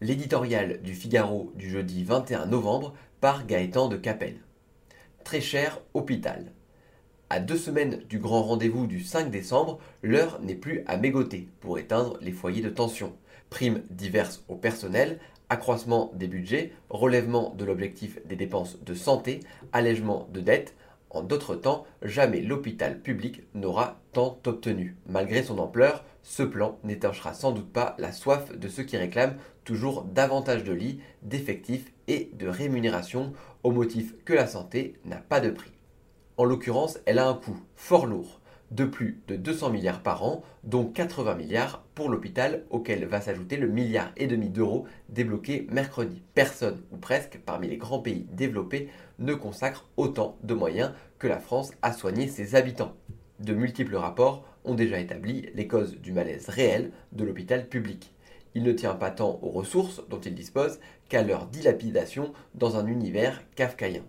L'éditorial du Figaro du jeudi 21 novembre par Gaëtan de Capelle. Très cher hôpital. À deux semaines du grand rendez-vous du 5 décembre, l'heure n'est plus à mégoter pour éteindre les foyers de tension. Primes diverses au personnel, accroissement des budgets, relèvement de l'objectif des dépenses de santé, allègement de dettes. En d'autres temps, jamais l'hôpital public n'aura tant obtenu. Malgré son ampleur, ce plan n'étanchera sans doute pas la soif de ceux qui réclament toujours davantage de lits, d'effectifs et de rémunération au motif que la santé n'a pas de prix. En l'occurrence, elle a un coût fort lourd, de plus de 200 milliards par an, dont 80 milliards pour l'hôpital, auquel va s'ajouter le milliard et demi d'euros débloqué mercredi. Personne, ou presque, parmi les grands pays développés ne consacre autant de moyens que la France à soigner ses habitants. De multiples rapports ont déjà établi les causes du malaise réel de l'hôpital public. Il ne tient pas tant aux ressources dont il dispose qu'à leur dilapidation dans un univers kafkaïen.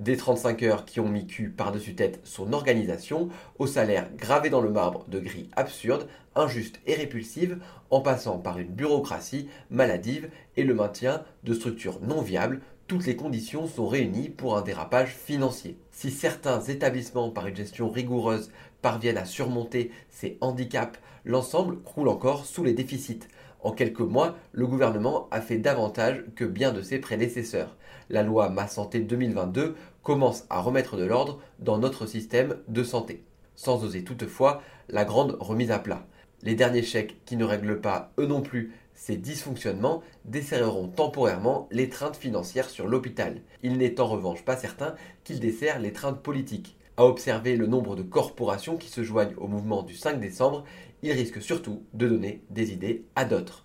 Des 35 heures qui ont mis cul par-dessus tête son organisation, au salaire gravé dans le marbre de grilles absurdes, injustes et répulsives, en passant par une bureaucratie maladive et le maintien de structures non viables, toutes les conditions sont réunies pour un dérapage financier. Si certains établissements, par une gestion rigoureuse, parviennent à surmonter ces handicaps, l'ensemble croule encore sous les déficits. En quelques mois, le gouvernement a fait davantage que bien de ses prédécesseurs. La loi Ma Santé 2022 commence à remettre de l'ordre dans notre système de santé, sans oser toutefois la grande remise à plat. Les derniers chèques qui ne règlent pas, eux non plus, ces dysfonctionnements desserreront temporairement l'étreinte financière sur l'hôpital. Il n'est en revanche pas certain qu'ils desserrent l'étreinte politique. À observer le nombre de corporations qui se joignent au mouvement du 5 décembre, il risque surtout de donner des idées à d'autres.